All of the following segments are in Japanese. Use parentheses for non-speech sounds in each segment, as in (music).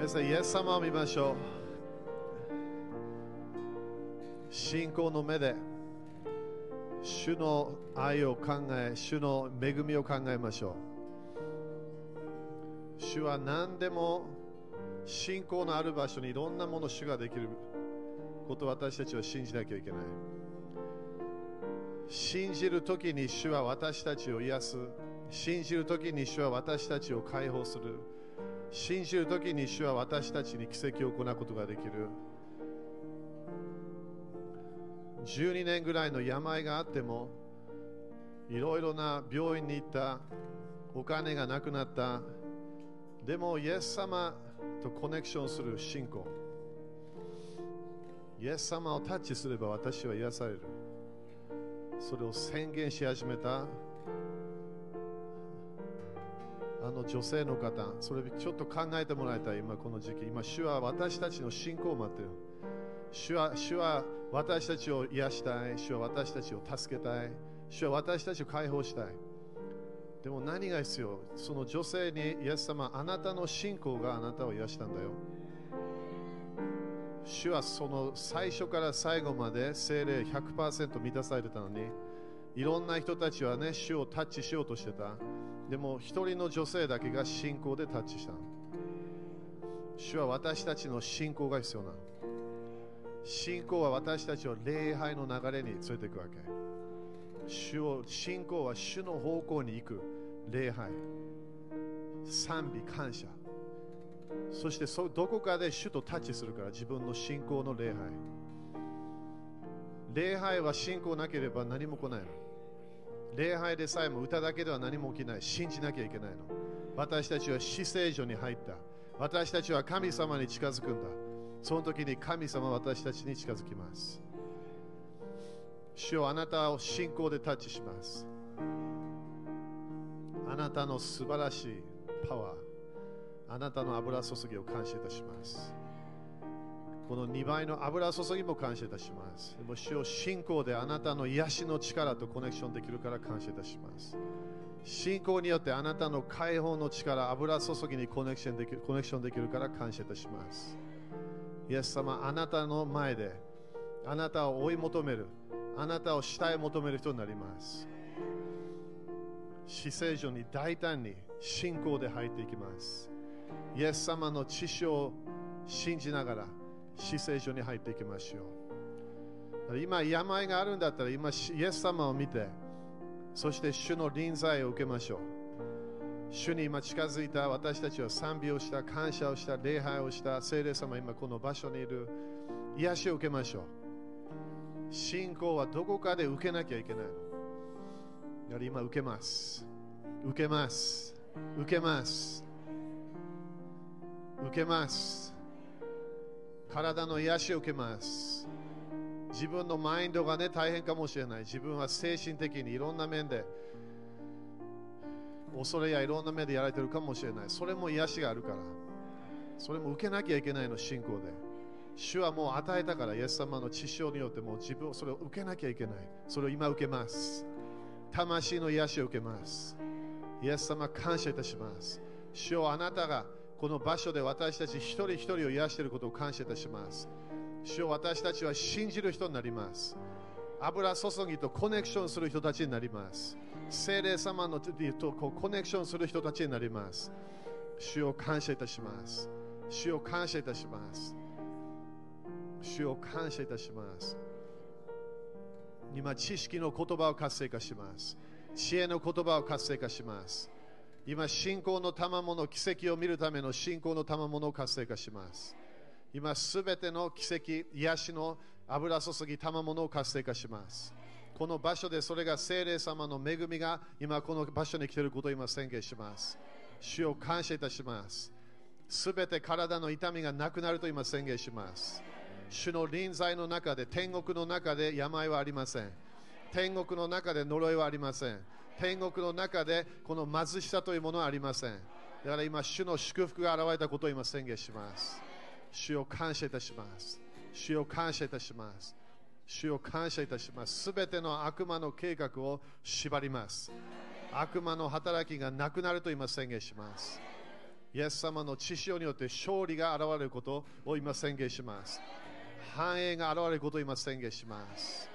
皆さん、イエス様を見ましょう。信仰の目で、主の愛を考え、主の恵みを考えましょう。主は何でも信仰のある場所にいろんなもの主ができることを私たちは信じなきゃいけない。信じるときに主は私たちを癒す。信じるときに主は私たちを解放する。信じるときに主は私たちに奇跡を行うことができる。12年ぐらいの病があっても、いろいろな病院に行った、お金がなくなった。でも、イエス様とコネクションする信仰。イエス様をタッチすれば私は癒される。それを宣言し始めたあの女性の方、それちょっと考えてもらいたい、今この時期。今、主は私たちの信仰を待ってる。主は主は私たちを癒したい。主は私たちを助けたい。主は私たちを解放したい。でも何が必要？その女性に、イエス様、あなたの信仰があなたを癒したんだよ。主はその最初から最後まで精霊100%満たされてたのに、いろんな人たちはね、主をタッチしようとしてた。でも一人の女性だけが信仰でタッチした。主は私たちの信仰が必要な。信仰は私たちを礼拝の流れに連れていくわけ。主を信仰は主の方向に行く礼拝。賛美、感謝。そしてそどこかで主とタッチするから自分の信仰の礼拝。礼拝は信仰なければ何も来ないの。礼拝でさえも歌だけでは何も起きない。信じなきゃいけないの。私たちは死聖所に入った。私たちは神様に近づくんだ。その時に神様は私たちに近づきます。主よあなたを信仰でタッチします。あなたの素晴らしいパワー、あなたの油注ぎを感謝いたします。この2倍の油注ぎも感謝いたします。でも主よ信仰であなたの癒しの力とコネクションできるから感謝いたします。信仰によってあなたの解放の力、油注ぎにコネクションできるコネクションできるから感謝いたします。イエス様、あなたの前であなたを追い求める、あなたを下へ求める人になります。死聖所に大胆に信仰で入っていきます。イエス様の知識を信じながら死聖所に入っていきましょう。今、病があるんだったら、今、イエス様を見て、そして主の臨在を受けましょう。主に今近づいた私たちは賛美をした、感謝をした、礼拝をした、聖霊様、今この場所にいる、癒しを受けましょう。信仰はどこかで受けなきゃいけないの。やはり今受けます。受けます。受けます。受けます。体の癒しを受けます。自分のマインドがね、大変かもしれない。自分は精神的にいろんな面で、恐れやいろんな面でやられてるかもしれない。それも癒しがあるから。それも受けなきゃいけないの、信仰で。主はもう与えたから、イエス様の知性によってもう自分をそれを受けなきゃいけない。それを今受けます。魂の癒しを受けます。イエス様、感謝いたします。主よあなたがこの場所で私たち一人一人を癒していることを感謝いたします。主よ私たちは信じる人になります。油注ぎとコネクションする人たちになります。聖霊様のとこうコネクションする人たちになります。主を感謝いたします。主を感謝いたします。主を感謝いたします。今、知識の言葉を活性化します。知恵の言葉を活性化します。今、信仰の賜物、奇跡を見るための信仰の賜物を活性化します。今、すべての奇跡、癒しの油注ぎ、賜物を活性化します。この場所でそれが聖霊様の恵みが今この場所に来ていることを今宣言します。主を感謝いたします。すべて体の痛みがなくなると今宣言します。主の臨在の中で、天国の中で病はありません。天国の中で呪いはありません。天国の中でこの貧しさというものはありません。だから今、主の祝福が現れたことを今宣言します。主を感謝いたします。主を感謝いたします。主を感謝いたします。すべての悪魔の計画を縛ります。悪魔の働きがなくなると今宣言します。イエス様の血潮によって勝利が現れることを今宣言します。繁栄が現れることを今宣言します。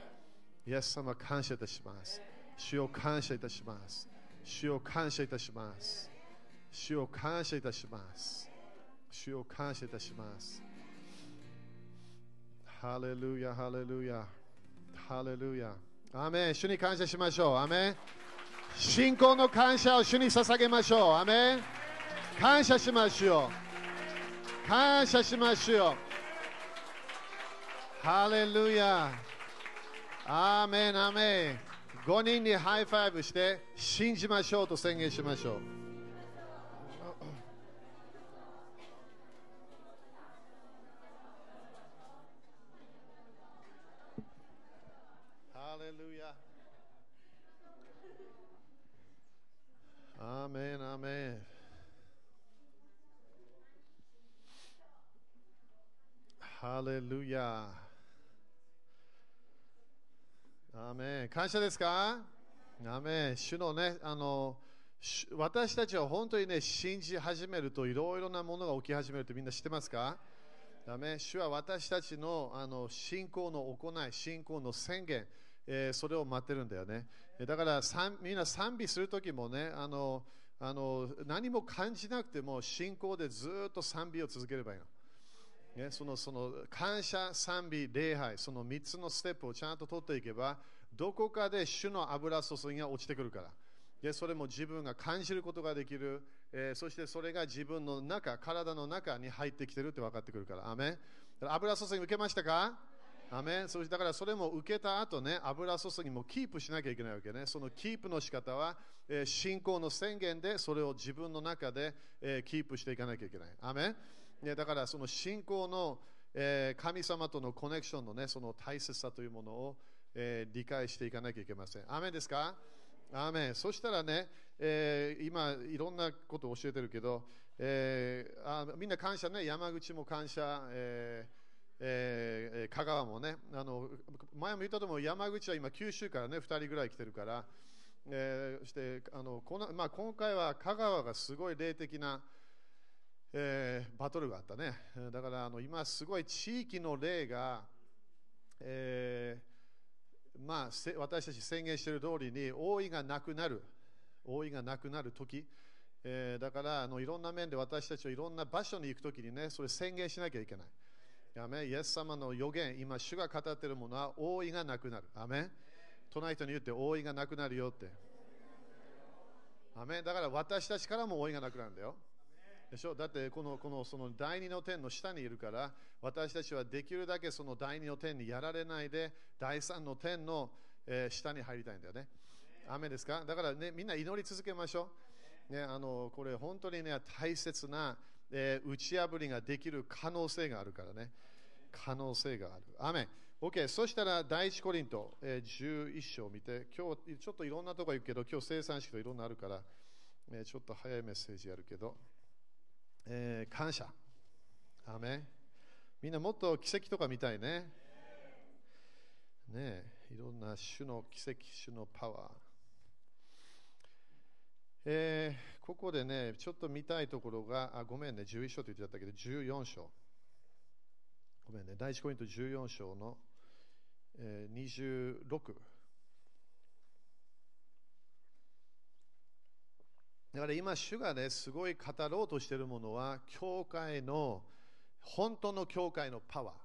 イエス様感謝いたします。主を感謝いたします。主を感謝いたします。主を感謝いたします。主を感謝いたします。ハレルヤ、ハレルヤ、ハレルヤ。アメン主に感謝しましょう。アメン信仰の感謝を主に捧げましょう。アメン感謝しましょう。感謝しましょう。ハレルヤ。アーメン、アメン。5人にハイファイブして信じましょうと宣言しましょう。ハレルヤ。アーメン、アーメン。ハレルヤ。アメ感謝ですか？アーメ主のね、あの、私たちは本当にね、信じ始めるといろいろなものが起き始めるってみんな知ってますか？アーメ主は私たちのあの信仰の行い、信仰の宣言、えーそれを待ってるんだよね。だからみんな賛美するときもねあのあの、何も感じなくても信仰でずっと賛美を続ければいいの。ね、そのその感謝、賛美、礼拝、その3つのステップをちゃんと取っていけば、どこかで主の油注ぎが落ちてくるから。でそれも自分が感じることができる、えーそしてそれが自分の中、体の中に入ってきてるって分かってくるから。アメ油注ぎ受けましたか？アメンそしてだからそれも受けた後ね、油注ぎもキープしなきゃいけないわけね。そのキープの仕方は、えー信仰の宣言でそれを自分の中で、えーキープしていかなきゃいけない。アメね、だからその信仰の、えー神様とのコネクションの,、ね、その大切さというものを、えー理解していかなきゃいけません。アメンですか？アメン。そしたらね、えー今いろんなことを教えてるけど、えーあみんな感謝ね、山口も感謝、えーえー香川もね。あの、前も言ったと思う、山口は今九州からね、2人ぐらい来てるから、えーそしてあのこの、まあ、今回は香川がすごい霊的な、えーバトルがあったね。だからあの今すごい地域の霊が、えーまあ、私たち宣言している通りに王位がなくなる、王位がなくなる時、えーだからあのいろんな面で私たちはいろんな場所に行くときにね、それ宣言しなきゃいけない。アメイエス様の予言、今、主が語っているものは王位がなくなる。アメン隣人に言って王位がなくなるよって。アメだから私たちからも王位がなくなるんだよ。でしょ？だってこのこのその第二の天の下にいるから私たちはできるだけその第二の天にやられないで第三の天の、えー下に入りたいんだよね。雨ですか？だからねみんな祈り続けましょう。ね、あのこれ本当にね大切な、えー打ち破りができる可能性があるからね。可能性がある。アメ。OK、そしたら第一コリント、えー11章を見て、今日ちょっといろんなとこ行くけど、今日生産式といろんなあるから、えーちょっと早いメッセージやるけど、えー感謝。アメ。みんなもっと奇跡とか見たいね。ねいろんな種の奇跡、種のパワー。えーここでね、ちょっと見たいところが、あごめんね、11章と言ってたけど、14章。ごめんね、第一コイント14章の、えー26。だから今、主がね、すごい語ろうとしているものは、教会の、本当の教会のパワー。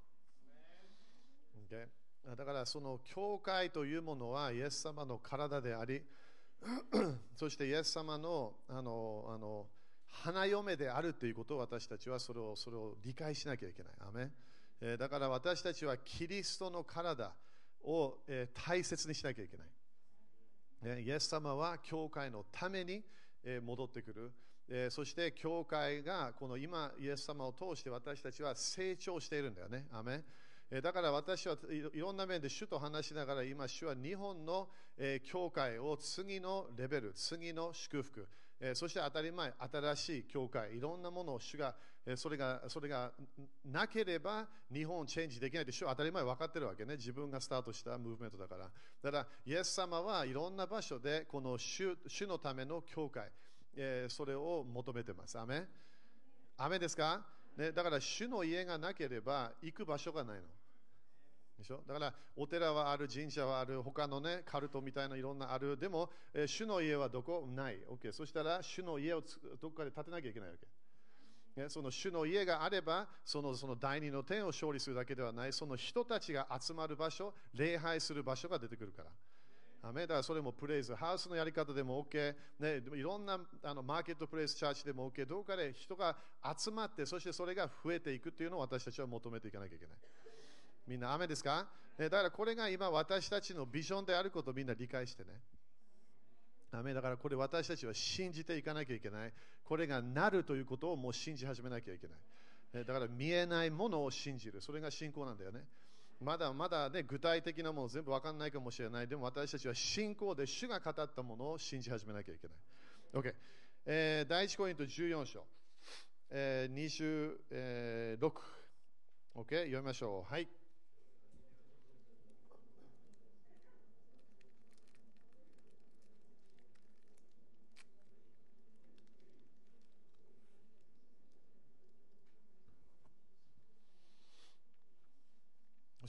Okay？だからその教会というものは、イエス様の体であり、(clears throat) そしてイエス様のあのあの花嫁であるということを私たちはそれをそれを理解しなきゃいけない。アメえだから私たちはキリストの体を、え大切にしなきゃいけない。ねイエス様は教会のために、戻ってくる。そして教会がこの今イエス様を通して私たちは成長しているんだよね。アメだから私はいろんな面で主と話しながら今主は日本の、教会を次のレベル、次の祝福、そして当たり前、新しい教会、いろんなものを主が、それがそれがなければ日本をチェンジできないって主は当たり前分かってるわけね。自分がスタートしたムーブメントだから。だからイエス様はいろんな場所でこの主主のための教会、えーそれを求めてます。アメン雨ですか、ね、だから主の家がなければ行く場所がないの。でしょ？だからお寺はある、神社はある、他のね、カルトみたいないろんなある。でも、えー主の家はどこ？ない。OK。そしたら、主の家をどこかで建てなきゃいけないわけ。その主の家があればそのその第二の点を勝利するだけではない。その人たちが集まる場所礼拝する場所が出てくるから。アメだからそれもプレイズハウスのやり方でも OK、ね、でもいろんなあのマーケットプレイスチャーチでも OK どこかで人が集まってそしてそれが増えていくというのを私たちは求めていかなきゃいけない。みんな雨ですか？ねだからこれが今私たちのビジョンであることをみんな理解してね。アメだからこれ私たちは信じていかなきゃいけない。これがなるということをもう信じ始めなきゃいけない。だから見えないものを信じる。それが信仰なんだよね。まだまだね、具体的なもの全部わかんないかもしれない。でも私たちは信仰で主が語ったものを信じ始めなきゃいけない。OK。えー、第1コイント14章、えー、26。OK。読みましょう。はい。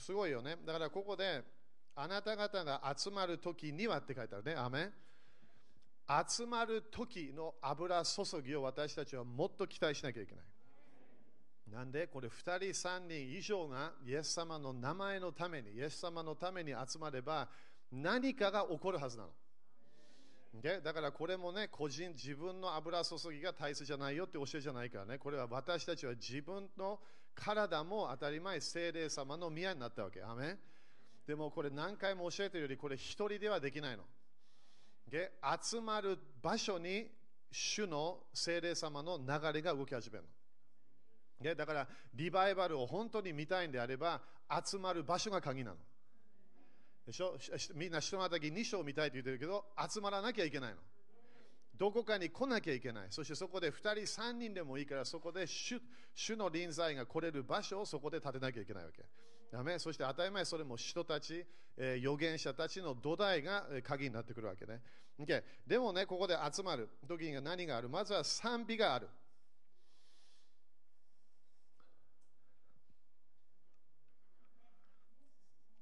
すごいよね。だからここで、あなた方が集まる時にはって書いてあるね。アメン集まる時の油注ぎを私たちはもっと期待しなきゃいけない。なんでこれ2人3人以上がイエス様の名前のために、イエス様のために集まれば何かが起こるはずなの。でだからこれもね、個人、自分の油注ぎが大切じゃないよって教えじゃないからね、これは私たちは自分の体も当たり前、精霊様の宮になったわけ。アメでもこれ何回も教えてるより、これ一人ではできないの。集まる場所に主の精霊様の流れが動き始めるの。でだから、リバイバルを本当に見たいんであれば、集まる場所が鍵なの。でしょ？みんな人のたき2章見たいと言ってるけど、集まらなきゃいけないの。どこかに来なきゃいけない。そしてそこで2人、3人でもいいから、そこで主主の臨在が来れる場所をそこで建てなきゃいけないわけ。ダメそして当たり前、それも人たち、えー、預言者たちの土台が鍵になってくるわけね。Okay、でもね、ここで集まる時に何がある？まずは賛美がある。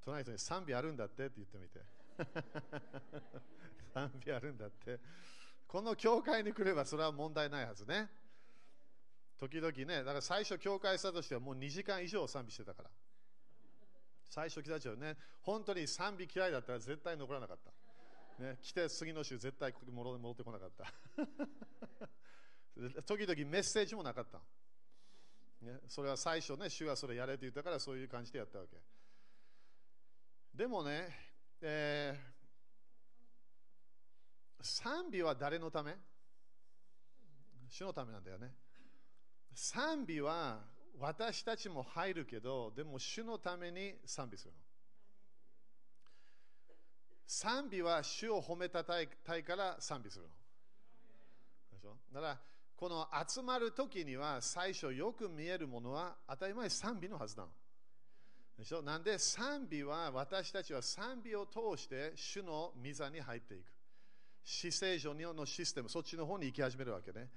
隣人に賛美あるんだって？って言ってみて。(laughs) 賛美あるんだって。この教会に来ればそれは問題ないはずね。時々ね、だから最初教会したとしてはもう2時間以上賛美してたから。最初来たちはね、本当に賛美嫌いだったら絶対残らなかった。ね、来て次の週絶対戻ってこなかった。(laughs) 時々メッセージもなかった。ね、それは最初ね、主がそれやれって言ったからそういう感じでやったわけ。でもね、えー、賛美は誰のため？主のためなんだよね。賛美は私たちも入るけど、でも主のために賛美するの。賛美は主を褒めたたいから賛美するの。でしょ？だから、この集まる時には最初よく見えるものは当たり前賛美のはずなの。でしょ？なんで賛美は私たちは賛美を通して主の御座に入っていく。死聖所のシステム、そっちの方に行き始めるわけね。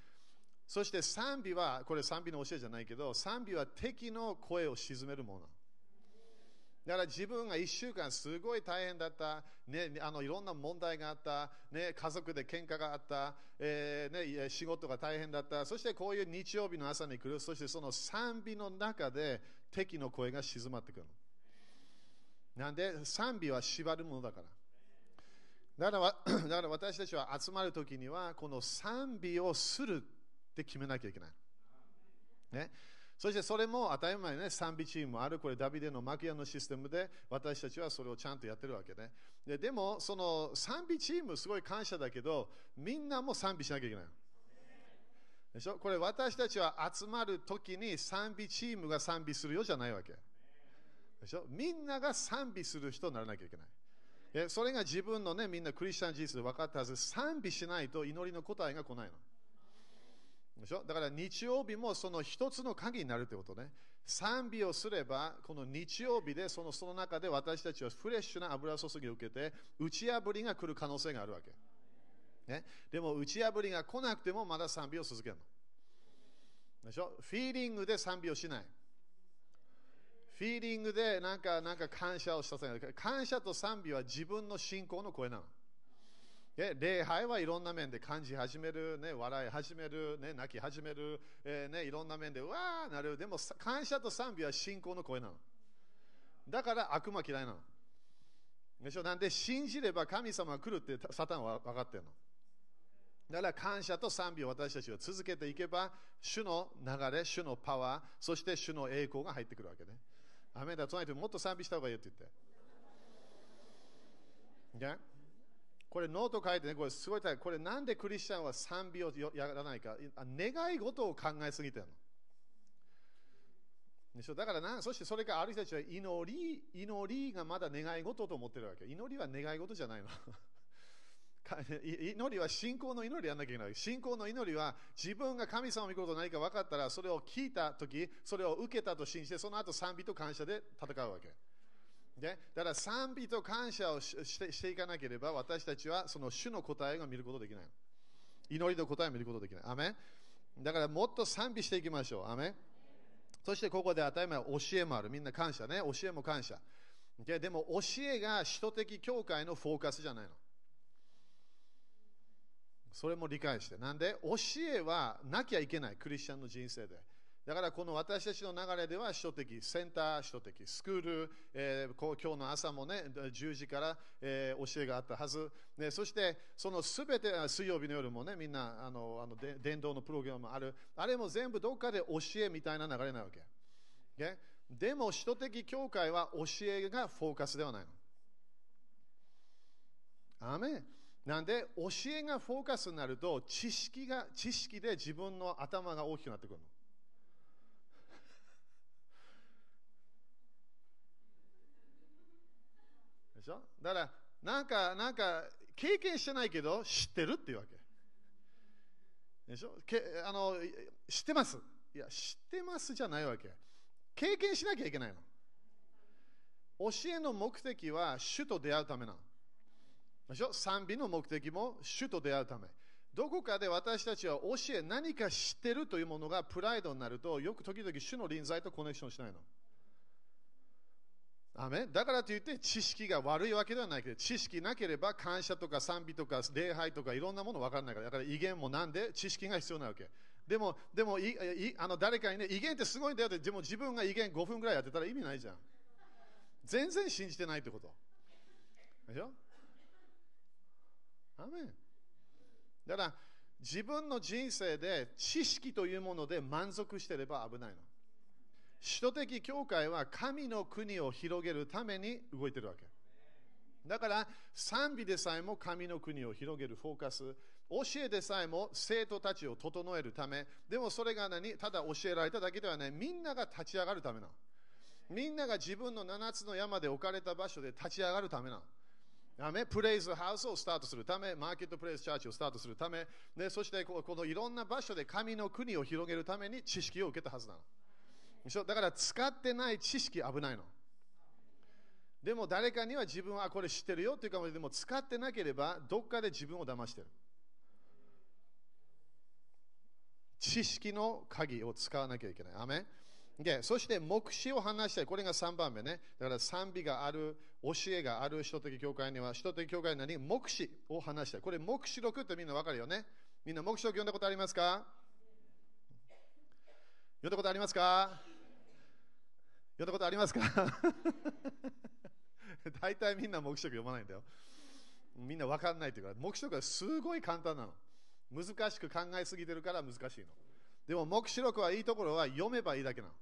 そして賛美は、これ賛美の教えじゃないけど、賛美は敵の声を鎮めるもの。だから自分が1週間すごい大変だった、ね、あのいろんな問題があった、ね、家族で喧嘩があった、えーね、仕事が大変だった、そしてこういう日曜日の朝に来る、そしてその賛美の中で敵の声が静まってくる。なんで賛美は縛るものだから。だから (clears throat) だから私たちは集まるときには、この賛美をするって決めなきゃいけない。ね、そしてそれも当たり前ね、賛美チームある、これダビデのマキアのシステムで私たちはそれをちゃんとやってるわけね。ででも、その賛美チームすごい感謝だけど、みんなも賛美しなきゃいけない。でしょ？これ私たちは集まるときに賛美チームが賛美するよじゃないわけ。でしょ？みんなが賛美する人にならなきゃいけない。それが自分のね、みんなクリスチャン事実で分かったはず、賛美しないと祈りの答えが来ないの。でしょ？だから日曜日もその一つの鍵になるということね。賛美をすれば、この日曜日でそのその中で私たちはフレッシュな油注ぎを受けて、打ち破りが来る可能性があるわけ。ね、でも打ち破りが来なくてもまだ賛美を続けるの。でしょ？フィーリングで賛美をしない。フィーリングでなんかなんか感謝をしたせない。感謝と賛美は自分の信仰の声なの。礼拝はいろんな面で感じ始める、ね、笑い始める、ね、泣き始める、えーね、いろんな面でわーなる。でも感謝と賛美は信仰の声なの。だから悪魔嫌いなの。でしょ？なんで信じれば神様が来るってサタンは分かってるの？だから感謝と賛美を私たちは続けていけば、主の流れ、主のパワー、そして主の栄光が入ってくるわけね。アーメン、隣ともっと賛美した方がいいって言って。Okay? これノート書いてね、これすごい大これなんでクリスチャンは賛美をやらないか、願い事を考えすぎてるの。でしょだ。からな、そしてそれからある人たちは祈り、祈りがまだ。願い事と思ってるわけ。祈りは願い事じゃないの。祈りは信仰の祈りやんなきゃいけない。信仰の祈りは自分が神様のこと何か分かったら、それを聞いたとき、それを受けたと信じて、その後賛美と感謝で戦うわけ。でだから賛美と感謝をしてしていかなければ、私たちはその主の答えが見ることできない。祈りの答えを見ることできない。アメだからもっと賛美していきましょう。アメそしてここで当たり前教えもある。みんな感謝ね。教えも感謝。でも教えが首都的教会のフォーカスじゃないの。それも理解して。なんで教えはなきゃいけない。クリスチャンの人生で。だからこの私たちの流れでは首都的、センター首都的、スクール、えー、今日の朝もね、10時から、えー、教えがあったはず。ね、そしてそのすべて、水曜日の夜もね、みんなあのあの伝道のプログラムある。あれも全部どっかで教えみたいな流れなわけ。ね、でも首都的教会は教えがフォーカスではないの。アメなんで教えがフォーカスになると知識が知識で自分の頭が大きくなってくるの。でしょ？だからなんかなんか経験してないけど知ってるっていうわけ。でしょ？けあの知ってますいや知ってますじゃないわけ。経験しなきゃいけないの。教えの目的は主と出会うためなの。でしょ？賛美の目的も主と出会うため。どこかで私たちは教え、何か知ってるというものがプライドになると、よく時々主の臨在とコネクションしないの。アメだからといって知識が悪いわけではないけど、知識なければ感謝とか賛美とか礼拝とかいろんなもの分からないから、だから威厳もなんで知識が必要なわけ。でも、でもいいあの誰かにね、威厳ってすごいんだよって、でも自分が威厳5分ぐらいやってたら意味ないじゃん。全然信じてないってこと。でしょ？アメンだから自分の人生で知識というもので満足してれば危ないの。首都的教会は神の国を広げるために動いてるわけ。だから賛美でさえも神の国を広げるフォーカス、教えでさえも生徒たちを整えるため、でもそれが何？ただ教えられただけではない、みんなが立ち上がるためなの。みんなが自分の7つの山で置かれた場所で立ち上がるためなの。アメ？プレイズハウスをスタートするため、マーケットプレイスチャーチをスタートするため、ね、そしてこのいろんな場所で神の国を広げるために知識を受けたはずなの。だから使ってない知識危ないの。でも誰かには自分はこれ知ってるよっていうかもでも使ってなければどっかで自分を騙してる。知識の鍵を使わなきゃいけない。アメでそして目視を話したい。これが3番目ね。だから賛美がある、教えがある人的教会には、人的教会なに目視を話したい。これ目視録ってみんなわかるよね。みんな目視録読んだことありますか？読んだことありますか？読んだことありますか？(laughs) 大体みんな目視録読まないんだよ。みんなわかんないっていうか、目視録はすごい簡単なの。難しく考えすぎてるから難しいの。でも目視録はいいところは読めばいいだけなの。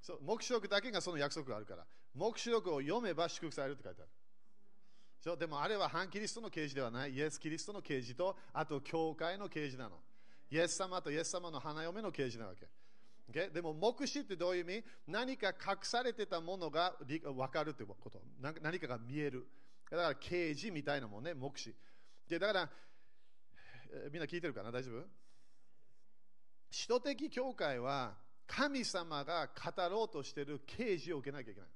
そう目視録だけがその約束があるから。目視録を読めば祝福されるって書いてある。そうでもあれは反キリストの啓示ではない。イエス・キリストの啓示と、あと教会の啓示なの。イエス様とイエス様の花嫁の啓示なわけ。Okay? でも、目視ってどういう意味？何か隠されてたものが分かるということ。何かが見える。だから、啓示みたいなもんね、目視。でだから、みんな聞いてるかな？大丈夫？使徒的教会は神様が語ろうとしている啓示を受けなきゃいけない。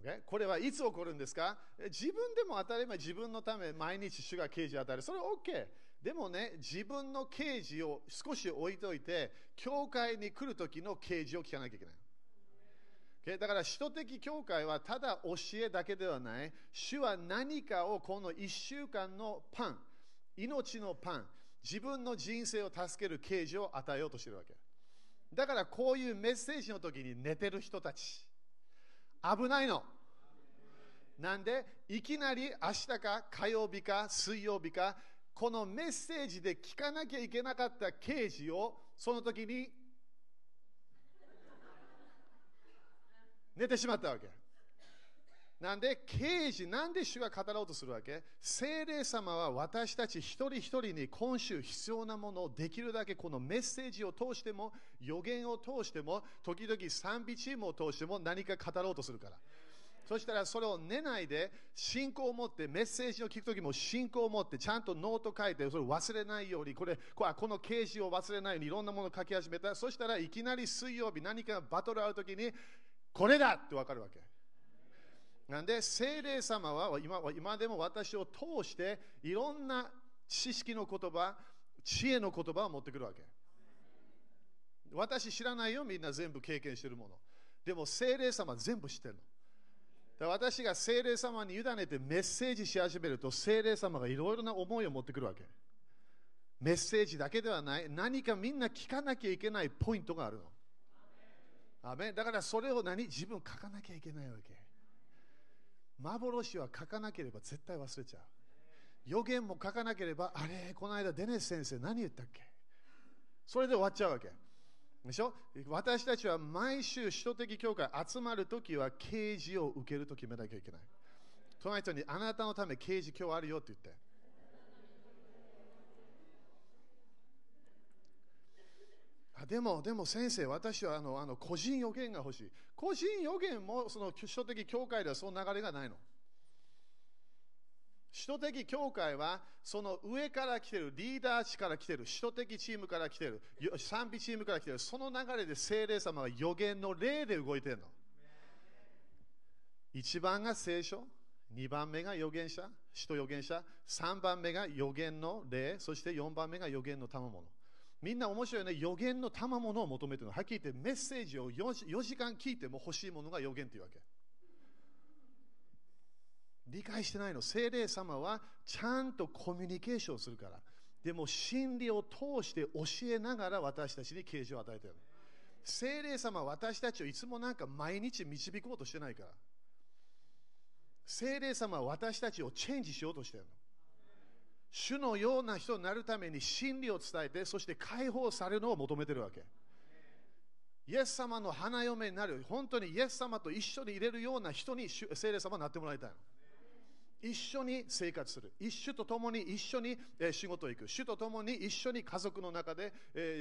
Okay? これはいつ起こるんですか？自分でも当たり前、自分のため毎日主が啓示を与える。それは OK。でもね、自分の刑事を少し置いといて、教会に来る時の刑事を聞かなきゃいけない。Okay? だから、使徒的教会はただ教えだけではない。主は何かをこの1週間のパン、命のパン、自分の人生を助ける刑事を与えようとしているわけ。だから、こういうメッセージの時に寝てる人たち、危ないの。なんで、いきなり明日か火曜日か水曜日か、このメッセージで聞かなきゃいけなかった刑事をその時に寝てしまったわけ。なんで、刑事、なんで主が語ろうとするわけ？精霊様は私たち一人一人に今週必要なものをできるだけこのメッセージを通しても、予言を通しても、時々賛美チームを通しても何か語ろうとするから。そしたらそれを寝ないで信仰を持ってメッセージを聞くときも信仰を持ってちゃんとノート書いてそれを忘れないようにこれこの啓示を忘れないようにいろんなものを書き始めた。そしたらいきなり水曜日何かバトルあるときにこれだ！ってわかるわけ。なんで聖霊様は今今でも私を通していろんな知識の言葉知恵の言葉を持ってくるわけ私知らないよみんな全部経験してるものでも聖霊様全部知ってるのだ私が聖霊様に委ねてメッセージし始めると聖霊様がいろいろな思いを持ってくるわけ。メッセージだけではない、何かみんな聞かなきゃいけないポイントがあるの。アだからそれを何？自分書かなきゃいけないわけ。幻は書かなければ絶対忘れちゃう。予言も書かなければ、あれ、この間デネス先生何言ったっけ？それで終わっちゃうわけ。でしょ？私たちは毎週、首都的教会集まるときは刑事を受けると決めなきゃいけない。隣人にあなたのため刑事今日あるよって言って。あでも、でも先生、私はあのあの個人予言が欲しい。個人予言もその首都的教会ではその流れがないの。首都的教会はその上から来てるリーダー地から来てる首都的チームから来てる賛美チームから来てるその流れで精霊様が予言の霊で動いてるの1番が聖書2番目が預言者使徒預言者3番目が予言の霊そして4番目が予言の賜物みんな面白いね予言の賜物を求めてるのはっきり言ってメッセージを 4, 4時間聞いても欲しいものが予言というわけ理解してないの。精霊様はちゃんとコミュニケーションするから。でも真理を通して教えながら私たちに啓示を与えてる。精霊様は私たちをいつもなんか毎日導こうとしてないから。精霊様は私たちをチェンジしようとしてるの。主のような人になるために真理を伝えて、そして解放されるのを求めてるわけ。イエス様の花嫁になる、本当にイエス様と一緒に入れるような人に聖霊様になってもらいたいの。一緒に生活する。一緒と共に一緒に仕事行く。主と共に一緒に家族の中で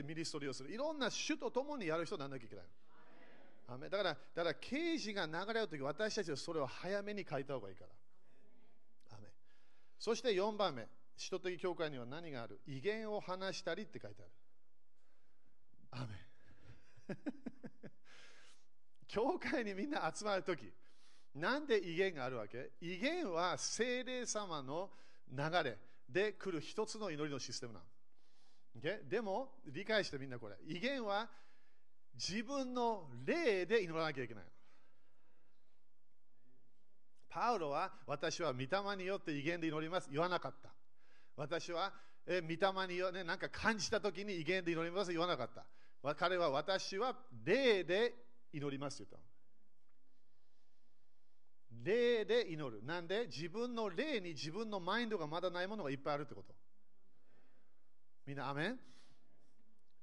ミニストリーをする。いろんな主と共にやる人にならなきゃいけない。だから、だから刑事が流れるとき、私たちはそれを早めに書いた方がいいから。そして4番目、使徒的教会には何がある？威厳を話したりって書いてある。アメ (laughs) 教会にみんな集まるとき、なんで威厳があるわけ？威厳は精霊様の流れで来る一つの祈りのシステムなの。Okay? でも、理解してみんなこれ。威厳は自分の霊で祈らなきゃいけないの。パウロは私は御霊によって威厳で祈ります言わなかった。私はえ御霊によ、ね、なんか感じたときに威厳で祈ります言わなかった。彼は私は霊で祈ります言った。霊で祈る。なんで自分の霊に自分のマインドがまだないものがいっぱいあるってこと。みんな、アメン？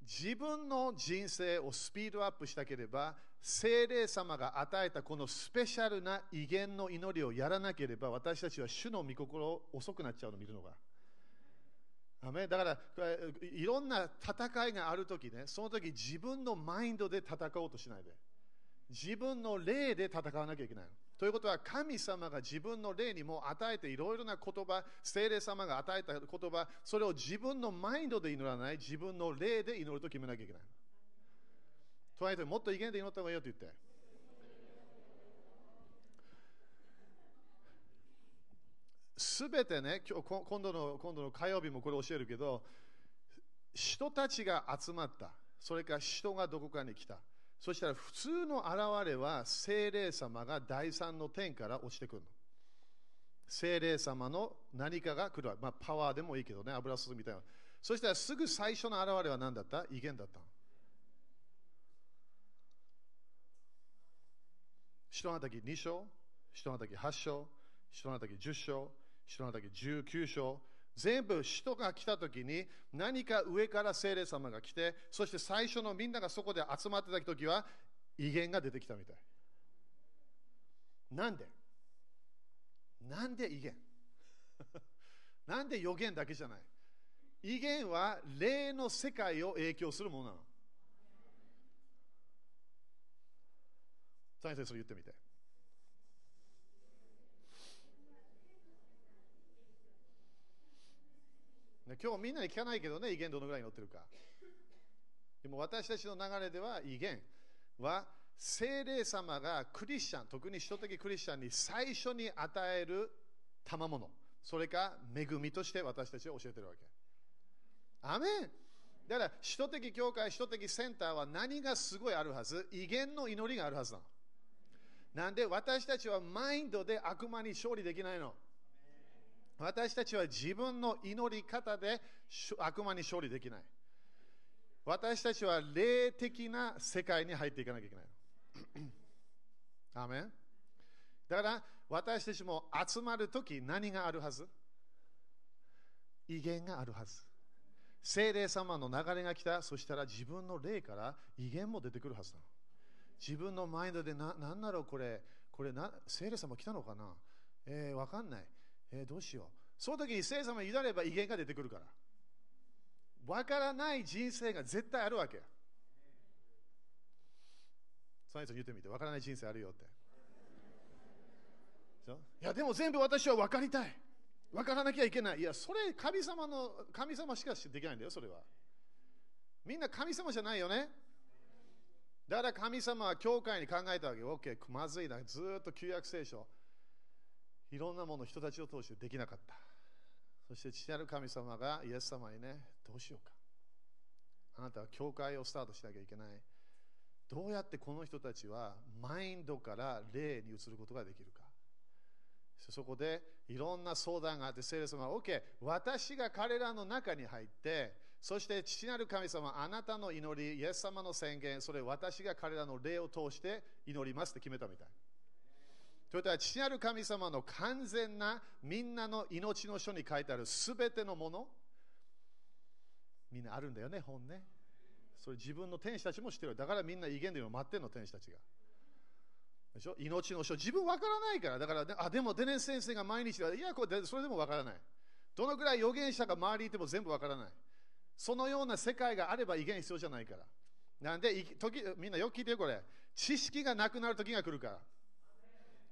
自分の人生をスピードアップしたければ、精霊様が与えたこのスペシャルな威厳の祈りをやらなければ、私たちは主の御心を遅くなっちゃうの見るのが。だから、いろんな戦いがあるときね、その時自分のマインドで戦おうとしないで。自分の霊で戦わなきゃいけない。ということは神様が自分の霊にも与えていろいろな言葉、精霊様が与えた言葉、それを自分のマインドで祈らない、自分の霊で祈ると決めなきゃいけない。隣人もっと威厳で祈った方がいいよって言って。すべてね今日今度の、今度の火曜日もこれ教えるけど、人たちが集まった。それから人がどこかに来た。そしたら普通の現れは精霊様が第三の天から落ちてくるの。精霊様の何かが来る。まあ、パワーでもいいけどね、油注ぎみたいな。そしたらすぐ最初の現れは何だった？威厳だったの。人の時2章、人の時8章、人の時10章、人の時19章。全部人が来た時に何か上から精霊様が来て、そして最初のみんながそこで集まってた時は威厳が出てきたみたい。なんで？なんで威厳？(laughs) なんで予言だけじゃない？威厳は霊の世界を影響するものなの。先生、それ言ってみて。今日みんなに聞かないけどね、威厳どのぐらいに乗ってるか。でも私たちの流れでは威厳は精霊様がクリスチャン、特に人的クリスチャンに最初に与える賜物、それか恵みとして私たちを教えてるわけ。アメンだから、首都的教会、首都的センターは何がすごいあるはず？威厳の祈りがあるはずなの。なんで私たちはマインドで悪魔に勝利できないの？私たちは自分の祈り方で悪魔に勝利できない。私たちは霊的な世界に入っていかなきゃいけない。(clears throat) アメンだから私たちも集まるとき何があるはず？威厳があるはず。精霊様の流れが来た、そしたら自分の霊から威厳も出てくるはずなの。自分のマインドでな、なんだろうこれ、これな、聖霊様来たのかな？えー、わかんない。えー、どうしよう。その時に聖様に委ねれば威厳が出てくるから。わからない人生が絶対あるわけ。サイズ言ってみて、わからない人生あるよって。いや、でも全部私は分かりたい。分からなきゃいけない。いや、それ神様の、神様しかできないんだよ、それは。みんな神様じゃないよね。だから神様は教会に考えたわけ。OK、まずいな。ずっと旧約聖書。いろんなもの人たちを通してできなかった。そして父なる神様がイエス様にね、どうしようか。あなたは教会をスタートしなきゃいけない。どうやってこの人たちはマインドから霊に移ることができるか。そこでいろんな相談があって、聖霊様は OK、私が彼らの中に入って、そして父なる神様、あなたの祈り、イエス様の宣言、それ私が彼らの霊を通して祈りますって決めたみたい。といったら、父なる神様の完全なみんなの命の書に書いてあるすべてのもの、みんなあるんだよね、本ね。それ自分の天使たちも知ってる。だからみんな威厳で待ってるの、天使たちが。でしょ？命の書、自分わからないから。だから、ね、あ、でもデネン先生が毎日いや、これそれでもわからない。どのくらい預言者が周りにいても全部わからない。そのような世界があれば威厳必要じゃないから。なんで、時みんなよく聞いてよ、これ。知識がなくなる時が来るから。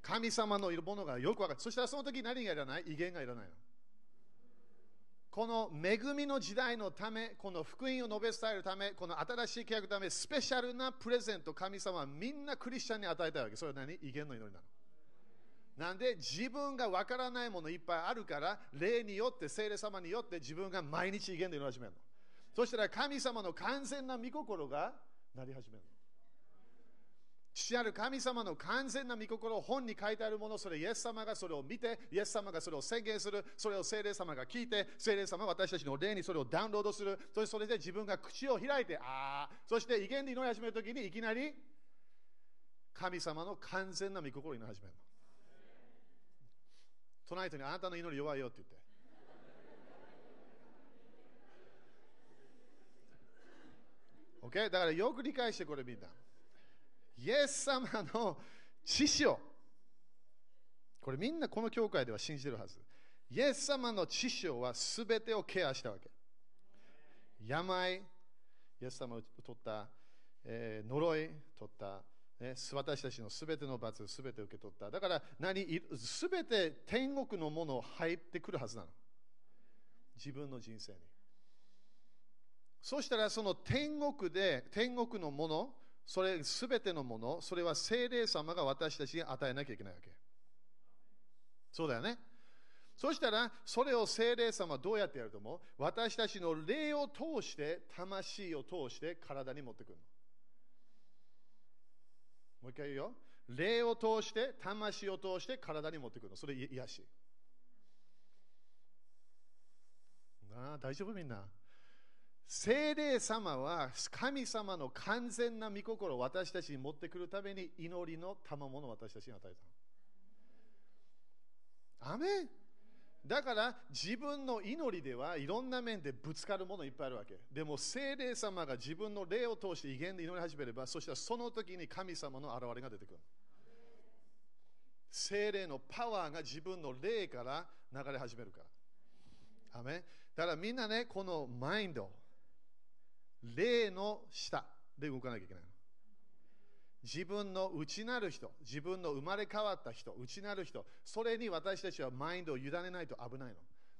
神様のいるものがよくわかる。そしたらその時何がいらない？威厳がいらないの。この恵みの時代のため、この福音を述べ伝えるため、この新しい契約のため、スペシャルなプレゼント、神様はみんなクリスチャンに与えたわけ。それは何？威厳の祈りなの。なんで自分がわからないものいっぱいあるから、霊によって、聖霊様によって自分が毎日威厳で祈り始めるの。そしたら神様の完全な御心がなり始めるの。父なる神様の完全な御心を、本に書いてあるもの、それイエス様がそれを見て、イエス様がそれを宣言する、それを聖霊様が聞いて、聖霊様は私たちの霊にそれをダウンロードする、そしてそれで自分が口を開いて、ああ、そして威厳で祈り始めるときにいきなり神様の完全な御心を祈り始めるの。隣人にあなたの祈り弱いよって言って。OK? だからよく理解してこれみんな。イエス様の知識これみんなこの教会では信じてるはず。イエス様の知識はすべてをケアしたわけ。病、イエス様を取った、えー、呪い、取った、ね、私たちのすべての罰、すべて受け取った。だから何、すべて天国のもの入ってくるはずなの。自分の人生に。そしたらその天国で、天国のもの、それすべてのもの、それは精霊様が私たちに与えなきゃいけないわけ。そうだよね。そしたら、それを精霊様はどうやってやると思う？私たちの霊を通して、魂を通して体に持ってくるの。もう一回言うよ。霊を通して、魂を通して体に持ってくるの。それ癒し。なあ、大丈夫みんな？精霊様は神様の完全な御心を私たちに持ってくるために祈りの賜物を私たちに与えた。アメンだから自分の祈りではいろんな面でぶつかるものいっぱいあるわけ。でも精霊様が自分の霊を通して威厳で祈り始めれば、そしたらその時に神様の現れが出てくる。精霊のパワーが自分の霊から流れ始めるから。アメだからみんなね、このマインド、霊の下で動かなきゃいけないの。自分の内なる人、自分の生まれ変わった人、内なる人、それに私たちはマインドを委ねないと危ないの。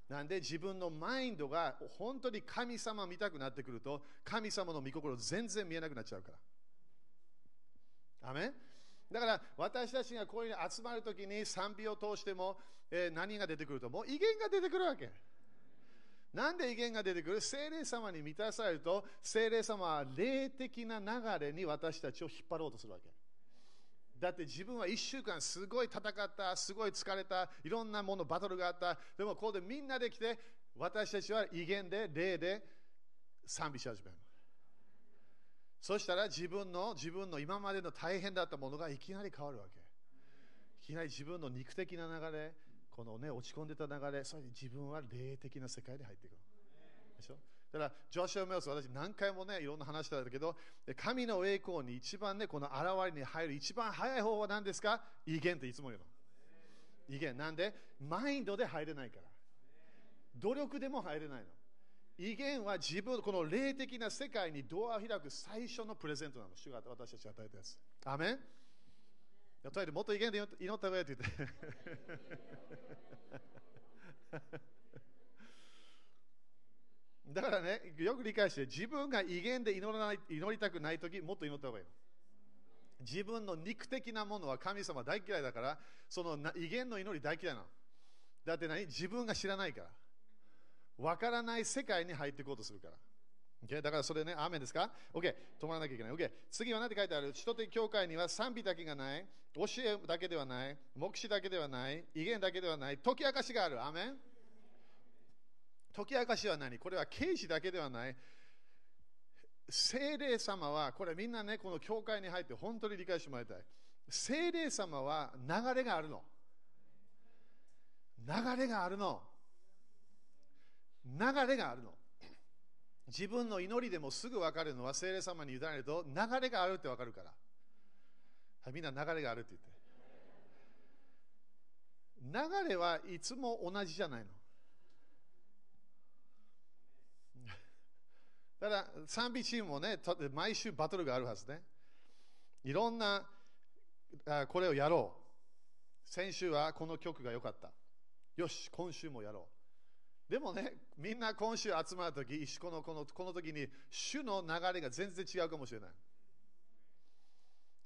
なんで自分のマインドが本当に神様見たくなってくると、神様の御心全然見えなくなっちゃうから。アメだから私たちがこういうふうに集まるときに賛美を通しても、えー何が出てくるともう威厳が出てくるわけ。なんで威厳が出てくる？精霊様に満たされると、精霊様は霊的な流れに私たちを引っ張ろうとするわけ。だって自分は1週間すごい戦った、すごい疲れた、いろんなもの、バトルがあった。でもここでみんなで来て、私たちは威厳で、霊で賛美し始める。そしたら自分の自分の今までの大変だったものがいきなり変わるわけ。いきなり自分の肉的な流れ、このね、落ち込んでた流れ、それで自分は霊的な世界に入っていく。でしょ？だから、ジョシュア・メオス、私何回もね、いろんな話したんだけど、神の栄光に一番ね、この現れに入る一番早い方法は何ですか？威厳っていつも言うの。威厳。なんで、マインドで入れないから。努力でも入れないの。威厳は自分、この霊的な世界にドアを開く最初のプレゼントなの。主が私たち与えたやつ。アメン？やとりあえもっと威厳で祈った上って言って。(laughs) だからね、よく理解して、自分が威厳で祈らない祈りたくないとき、もっと祈った方がいい。自分の肉的なものは神様大嫌いだから、その威厳の祈り大嫌いなの。だって何？自分が知らないから。わからない世界に入っていこうとするから。Okay? だからそれね、アーメンですか ?OK、止まらなきゃいけない。OK、次は何て書いてある？首都的教会には賛美だけがない、教えだけではない、目視だけではない、威厳だけではない、解き明かしがある。アーメン？解き明かしは何？これは刑事だけではない。聖霊様は、これみんなね、この教会に入って本当に理解してもらいたい。聖霊様は流れがあるの。流れがあるの。流れがあるの。自分の祈りでもすぐ分かるのは聖霊様に委ねると流れがあるって分かるから。はい、みんな流れがあるって言って。流れはいつも同じじゃないの。(laughs) だから賛美チームもね、毎週バトルがあるはずね。いろんなあこれをやろう。先週はこの曲が良かった。よし、今週もやろう。でもね、みんな今週集まるとき、このこのこの時に、主の流れが全然違うかもしれない。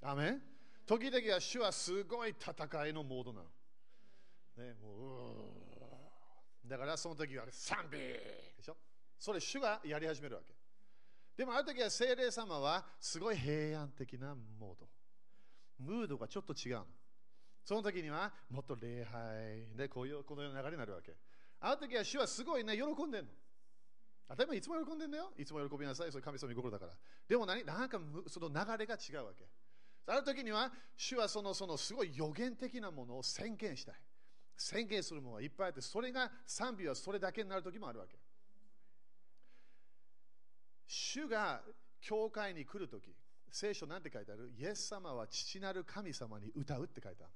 アメン？時々は主はすごい戦いのモードなの。ね、もうだからその時は賛美でしょ？それ主がやり始めるわけ。でもある時は聖霊様はすごい平安的なモード。ムードがちょっと違うの。その時にはもっと礼拝でこういうこのような流れになるわけ。あの時は主はすごいね、喜んでんの。当たり前いつも喜んでんだよ。いつも喜びなさい。それ神様の心だから。でも何？なんかその流れが違うわけ。ある時には主はそのそのすごい予言的なものを宣言したい。宣言するものがいっぱいあって、それが賛美はそれだけになる時もあるわけ。主が教会に来るとき、聖書なんて書いてある？イエス様は父なる神様に歌うって書いてある。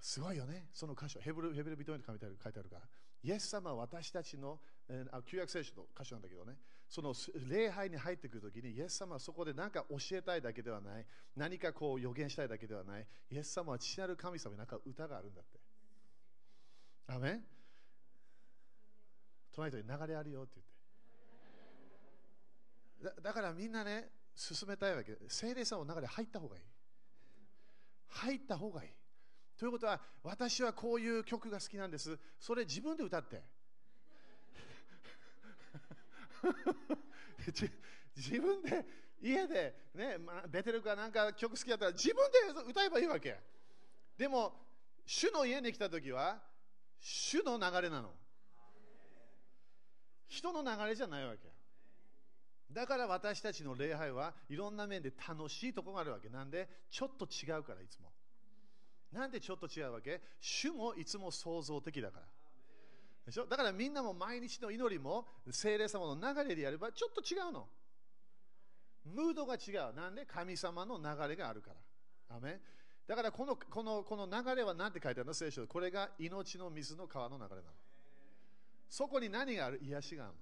すごいよね、その箇所。ヘブルヘブル人に書いてある書いてあるから。イエス様は私たちの、えー、旧約聖書の箇所なんだけどね、その礼拝に入ってくるときに、イエス様はそこで何か教えたいだけではない、何かこう予言したいだけではない、イエス様は父なる神様に何か歌があるんだって。アメン？隣人に流れあるよって言ってだ。だからみんなね、進めたいわけ。聖霊さんの流れ入った方がいい。入った方がいい。ということは、私はこういう曲が好きなんです。それ自分で歌って。(laughs) 自分で家で、ねまあ、ベテルかなんか曲好きだったら自分で歌えばいいわけ。でも、主の家に来たときは、主の流れなの。人の流れじゃないわけ。だから私たちの礼拝はいろんな面で楽しいところがあるわけ。なんで、ちょっと違うから、いつも。なんでちょっと違うわけ？主もいつも創造的だから。でしょ？だからみんなも毎日の祈りも聖霊様の流れでやればちょっと違うの。ムードが違う。なんで？神様の流れがあるから。アメだからこのこのこの流れは何て書いてあるの？聖書これが命の水の川の流れなの。そこに何がある？癒しがあるの。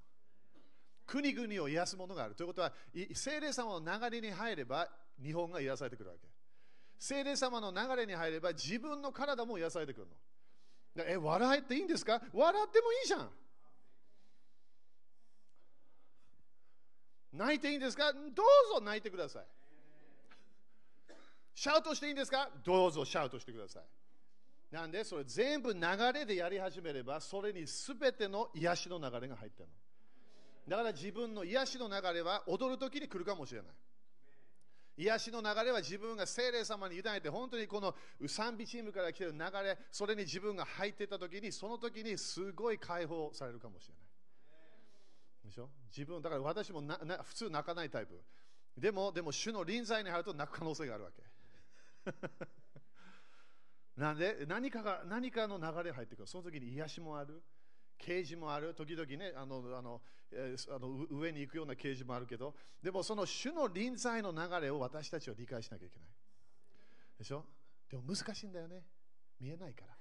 国々を癒すものがある。ということは、聖霊様の流れに入れば日本が癒されてくるわけ。聖霊様の流れに入れば自分の体も癒されてくるの。え、笑えっていいんですか？笑ってもいいじゃん。泣いていいんですか？どうぞ泣いてください。シャウトしていいんですか？どうぞシャウトしてください。なんで、それ全部流れでやり始めれば、それに全ての癒しの流れが入ってるの。だから自分の癒しの流れは踊るときに来るかもしれない。癒しの流れは自分が精霊様に委ねて、本当にこの賛美チームから来てる流れ、それに自分が入っていったときに、その時にすごい解放されるかもしれない。でしょ？自分、だから私もなな普通泣かないタイプ。でも、でも主の臨在に入ると泣く可能性があるわけ。(laughs) なんで？何かが何かの流れ入ってくる。その時に癒しもある。啓示もある、時々ね、あのあの、えー、あの上に行くような啓示もあるけど、でもその主の臨在の流れを私たちは理解しなきゃいけない。でしょ？でも難しいんだよね。見えないから。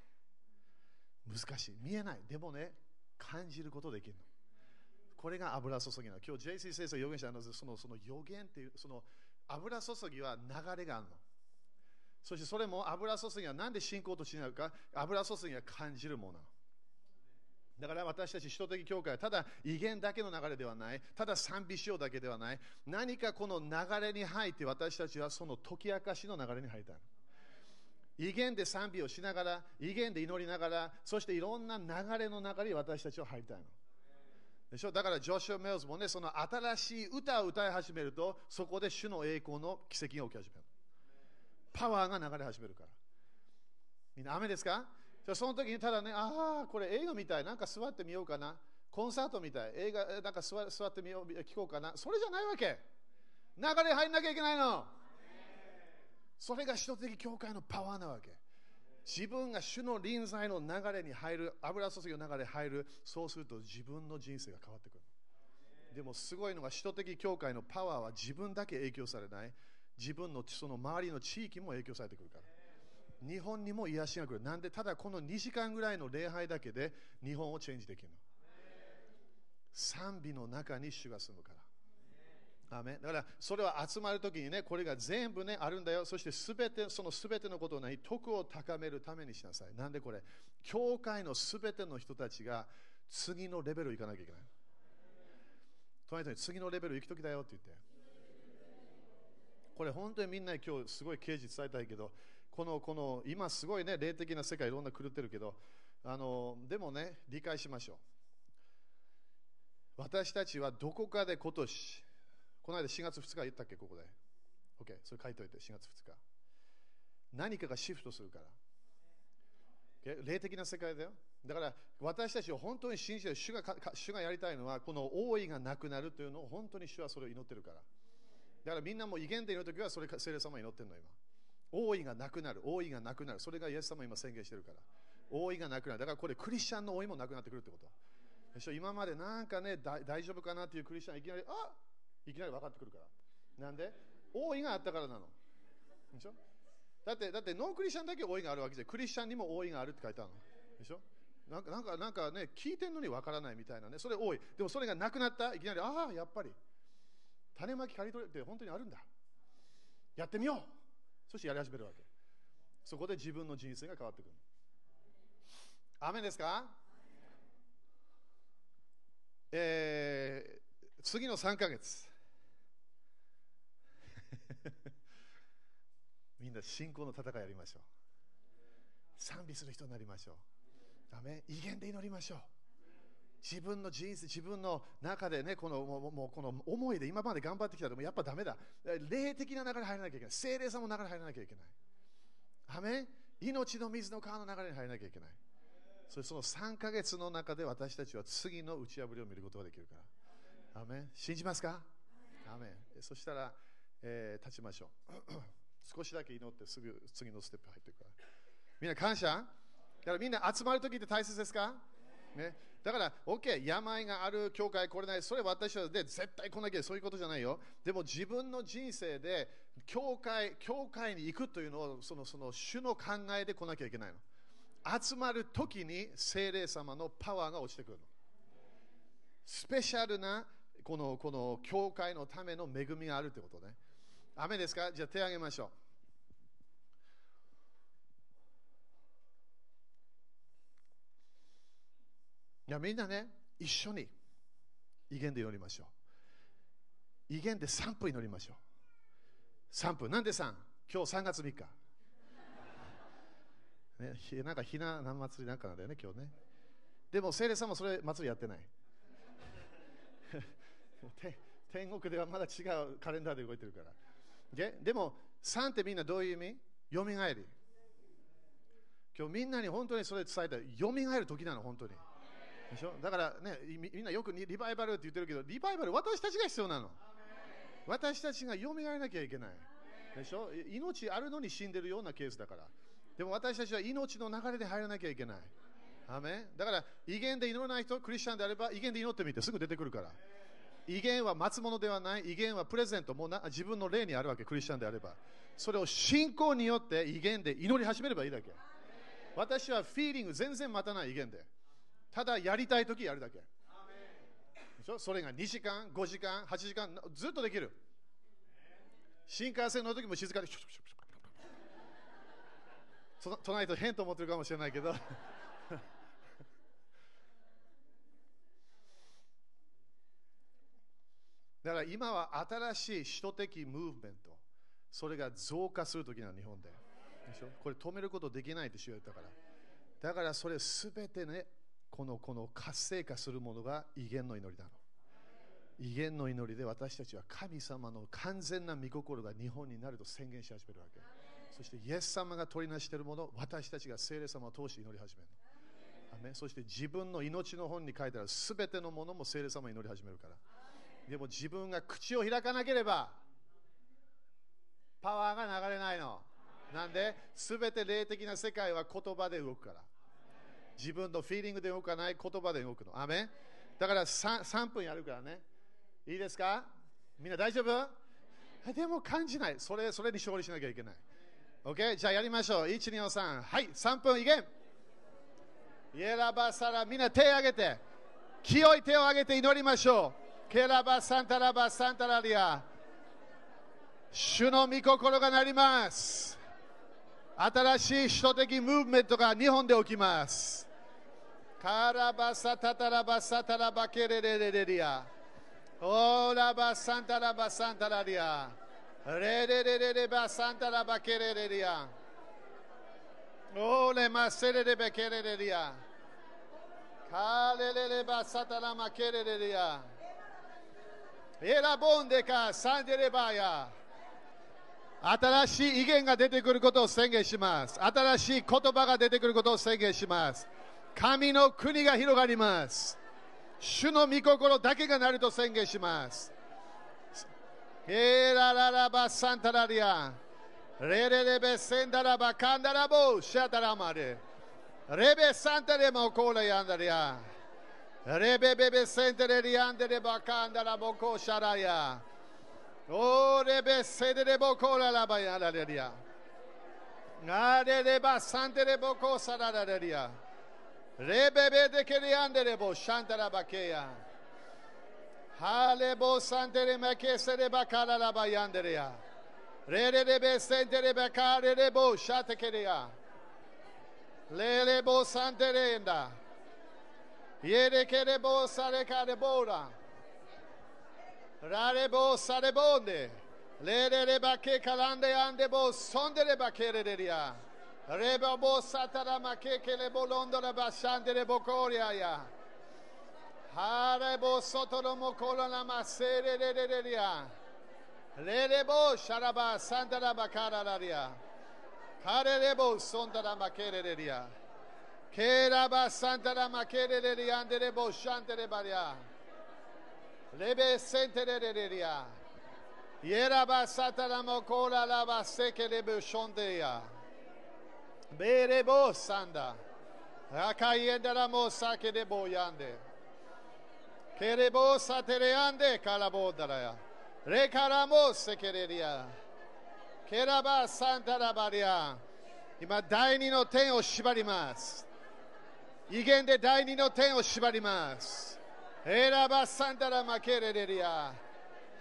難しい。見えない。でもね、感じることできるの。これが油注ぎなの。今日 JC 先生予言者のそのその予言っていう、その油注ぎは流れがあるの。そしてそれも油注ぎは何で信仰としないか、油注ぎは感じるものなの。だから私たち首都的教会はただ威厳だけの流れではない、ただ賛美しようだけではない、何かこの流れに入って私たちはその解き明かしの流れに入った威厳で賛美をしながら、威厳で祈りながら、そしていろんな流れの中に私たちは入りたいの。でしょ？だからジョシュ・メルズもね、その新しい歌を歌い始めると、そこで主の栄光の奇跡が起き始める。パワーが流れ始めるから。みんな雨ですか？じゃその時にただね、ああ、これ映画みたい、なんか座ってみようかな。コンサートみたい、映画、なんか座ってみよう、聞こうかな。それじゃないわけ。流れ入んなきゃいけないの。それが首都的教会のパワーなわけ。自分が主の臨在の流れに入る、油注ぎの流れに入る、そうすると自分の人生が変わってくる。でもすごいのが、首都的教会のパワーは自分だけ影響されない。自分のその周りの地域も影響されてくるから。日本にも癒しが来る。なんで、ただこの2時間ぐらいの礼拝だけで日本をチェンジできるの？賛美の中に主が住むから。アメだからそれは集まるときにね、これが全部ね、あるんだよ。そしてすべて、そのすべてのことをね、徳を高めるためにしなさい。なんでこれ、教会のすべての人たちが次のレベル行かなきゃいけない。隣に次のレベル行くときだよって言って。これ本当にみんな今日すごい啓示伝えたいけど、このこの今すごいね、霊的な世界いろんな狂ってるけど、あのでもね、理解しましょう。私たちはどこかで今年、この間4月2日言ったっけ、ここで。OK、それ書いといて、4月2日。何かがシフトするから。Okay? 霊的な世界だよ。だから私たちを本当に信じて主が主がやりたいのは、この王位がなくなるというのを本当に主はそれを祈ってるから。だからみんなも威厳で祈るときは、それ聖霊様祈ってるの、今。王位がなくなる、王位がなくなる。それがイエス様今宣言してるから。王位がなくなる。だからこれクリスチャンの王位もなくなってくるってこと。今までなんかね、大丈夫かなっていうクリスチャンいきなり、あいきなり分かってくるから。なんで?王位があったからなの。でしょだって、だってノンクリスチャンだけ王位があるわけじゃクリスチャンにも王位があるって書いてあるの。でしょなんかなんかなんかね、聞いてんのに分からないみたいなね、それ多い。でもそれがなくなった、いきなり、ああ、やっぱり、種まき刈り取りって本当にあるんだ。やってみようそしてやり始めるわけ。そこで自分の人生が変わってくる。雨ですか？えー、次の3ヶ月。(laughs) みんな信仰の戦いやりましょう。賛美する人になりましょう。ダメ威厳で祈りましょう。自分の人生、自分の中でね、このもうもうこの思いで今まで頑張ってきたでもやっぱダメだ。霊的な流れ入らなきゃいけない。精霊さんも流れ入らなきゃいけない。アメ命の水の川の流れに入らなきゃいけない。そその3ヶ月の中で私たちは次の打ち破りを見ることができるから。アメ信じますか？アメそしたら、えー立ちましょう。(clears throat) 少しだけ祈ってすぐ次のステップ入っていくから。みんな感謝？だからみんな集まるときって大切ですか？ね、だから、OK、病がある教会来れない、それ私はで絶対来なきゃそういうことじゃないよ。でも自分の人生で教会教会に行くというのをそのその主の考えで来なきゃいけないの。集まるときに聖霊様のパワーが落ちてくるの。スペシャルなこのこの教会のための恵みがあるということね。雨ですか？じゃあ手を挙げましょう。いやみんなね、一緒に威厳で祈りましょう。威厳で3分祈りましょう。3分。なんで 3? 今日3月3日。ね、ひなんかひな何祭りなんかなんだよね、今日ね。でも、聖霊さんもそれ祭りやってない。(laughs) 天国ではまだ違うカレンダーで動いてるから。ででも、3ってみんなどういう意味？よみがえり。今日みんなに本当にそれ伝えた。よみがえる時なの、本当に。でしょ？だからね、みんなよくリバイバルって言ってるけど、リバイバル私たちが必要なの。私たちがよみがえらなきゃいけない。でしょ？命あるのに死んでるようなケースだから。でも私たちは命の流れで入らなきゃいけない。アメだから、威厳で祈らない人、クリスチャンであれば、威厳で祈ってみてすぐ出てくるから。威厳は待つものではない、威厳はプレゼント、もうな自分の霊にあるわけ、クリスチャンであれば。それを信仰によって威厳で祈り始めればいいだけ。私はフィーリング全然待たない威厳で。ただやりたいときやるだけ。それが2時間、5時間、8時間、ずっとできる。新幹線の時も静かに、その隣と変と思ってるかもしれないけど。(laughs) だから今は新しい首都的ムーブメント、それが増加するときなの、日本で。でしょ？これ止めることできないって主は言ったから。だからそれすべてね、このこの活性化するものが威厳の祈りなの。威厳の祈りで私たちは神様の完全な御心が日本になると宣言し始めるわけ。そしてイエス様が取りなしているもの、私たちが聖霊様を通して祈り始めるの。アメンそして自分の命の本に書いてあるすべてのものも聖霊様に祈り始めるから。でも自分が口を開かなければパワーが流れないの。なんで、すべて霊的な世界は言葉で動くから。自分のフィーリングで動かない言葉で動くの。アメだから 3, 3分やるからね。いいですか？みんな大丈夫？でも感じない。それそれに勝利しなきゃいけない。OK? じゃあやりましょう。1、2、3。はい、3分いけイエラバサラ、みんな手を挙げて。清い手を挙げて祈りましょう。ケラバサンタラバサンタラリア。主の御心がなります。新しい首都的ムーブメントが日本で起きます。カラバサタタラバサタラバケレレレレリア。オーラバサンタラバサンタラリア。レレレレレバサンタラバケレレリア。オーレマセレレベケレレリア。カレレレバサタラマケレレリア。エラボンデカサンデレバヤ。新しい意見が出てくることを宣言します。新しい言葉が出てくることを宣言します。神の国が広がります。主の御心だけがなると宣言します。エラララバサンタラリア。レレレベセンダラバカンダラボシャタラマレ。レベサンタレモコーラヤンダリア。レベベベセンテレリアンデレバカンダラボコシャラヤ。オレベセデレボコララバヤラレリア。ナレレバサンテレボコサララレリア。レベベデケリアンデレボシャンタラバケヤ。ハレボサンテレメケセレバカララバヤンデ Reba bo satara makeke le bolondora bashandere bokoria ya. Hare bo sotoro mokola la masere le le le ya. Le le bo sharaba sandara bakara la ya. Hare le bo sondara makere le ya. Kera ba sandara makere le ya andere bo shandere baria. Lebe sentere le ya. Yera ba satara mokola la baseke le bo shonde ya. Bere bo sanda. Akayenda la mosa ke de boyande. Kere bo satereande kalabodara. Re karamo sekereria. Keraba santa la baria. 今、第二の点を縛ります。威厳で第二の点を縛ります。エラバサンタラマケレレリア。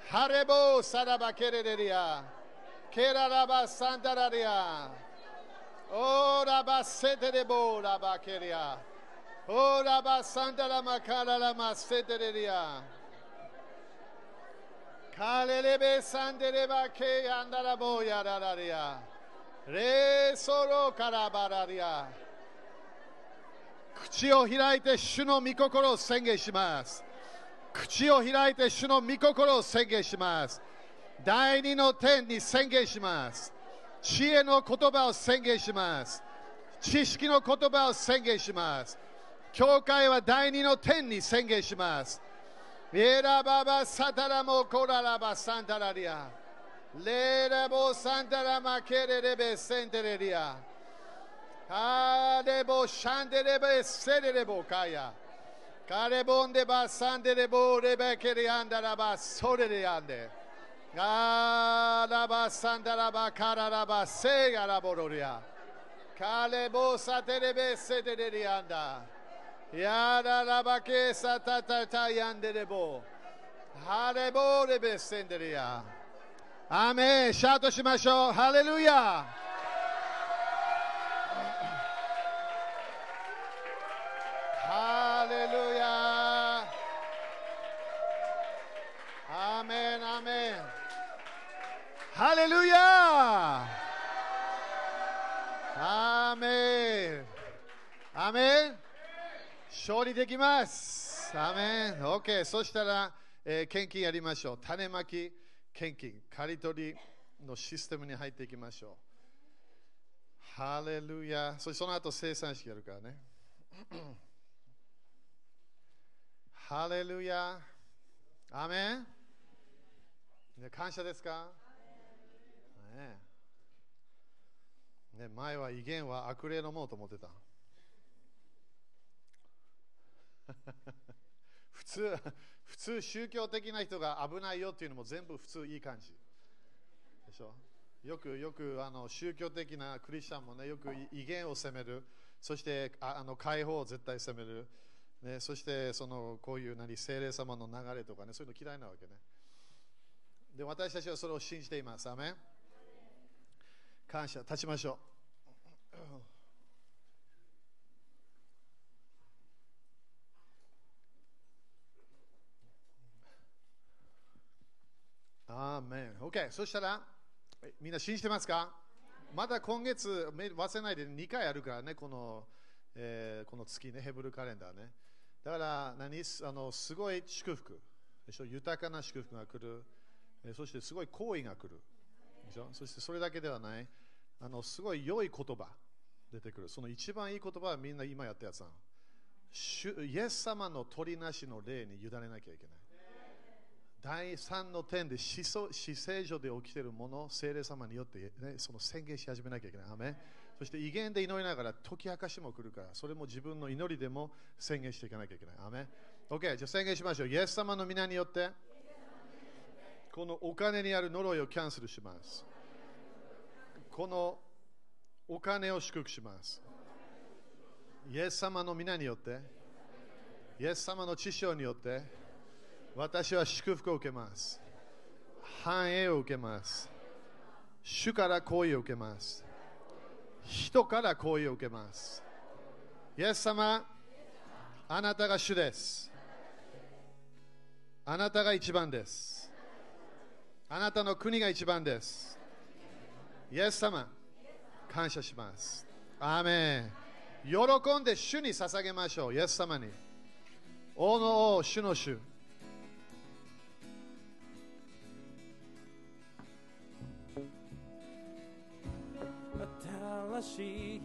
ハレボーサラバケレレリア。ケララバサンタラリア。オーラバセテレボーラバケリア。オーラバサンタラマカララマセテレリア。カレレベサンデレバケヤンダラボーヤララリア。レーソロカラバラリア。口を開いて主の御心を宣言します。口を開いて主の御心を宣言します。第二の点に宣言します。知恵の言葉を宣言します。知識の言葉を宣言します。教会は第二の点に宣言します。エラババサタラモコララバサンタラリア。レラボサンタラマケレレベセンテレリア。カレボシャンデレベセレレボカヤ。カレボンデバサンデレボレベケリアンダラバソレリアンデ。ガラバサンダラバカララバセガラ勝利できます。アメン。OK そしたら、えー献金やりましょう。種まき献金。刈り取りのシステムに入っていきましょう。ハレルヤ。そしてその後生産式やるからね。ハレルヤ。アメン、ね、感謝ですか？ね。ね前は威厳は悪霊のものと思ってた。(laughs) 普通普通宗教的な人が危ないよっていうのも全部普通いい感じ。でしょ？よくよくあの宗教的なクリスチャンもねよく威厳を責める。そしてあの解放を絶対責める、ね、そしてそのこういう何精霊様の流れとかねそういうの嫌いなわけね。で私たちはそれを信じています。アメン。感謝立ちましょう。アーメン OK そしたらみんな信じてますか？まだ今月忘れないで2回あるからねこの、えーこの月ねヘブルカレンダーね。だから何？すあのすごい祝福。でしょ？豊かな祝福が来る、えーそしてすごい行為が来る。でしょ？そしてそれだけではない。あのすごい良い言葉出てくる。その一番いい言葉はみんな今やったやつなの。イエス様の取りなしの霊に委ねなきゃいけない。第3の点で死聖所で起きているものを聖霊様によって、ね、その宣言し始めなきゃいけない。アそして威厳で祈りながら解き明かしも来るから、それも自分の祈りでも宣言していかなきゃいけない。アメ OK、じゃあ宣言しましょう。イエス様の皆によって、このお金にある呪いをキャンセルします。このお金を祝福します。イエス様の皆によって、イエス様の知性によって、私は祝福を受けます。繁栄を受けます。主から好意を受けます。人から好意を受けます。イエス様、あなたが主です。あなたが一番です。あなたの国が一番です。イエス様、感謝します。アーメン喜んで主に捧げましょうイエス様に王の王主の主新しい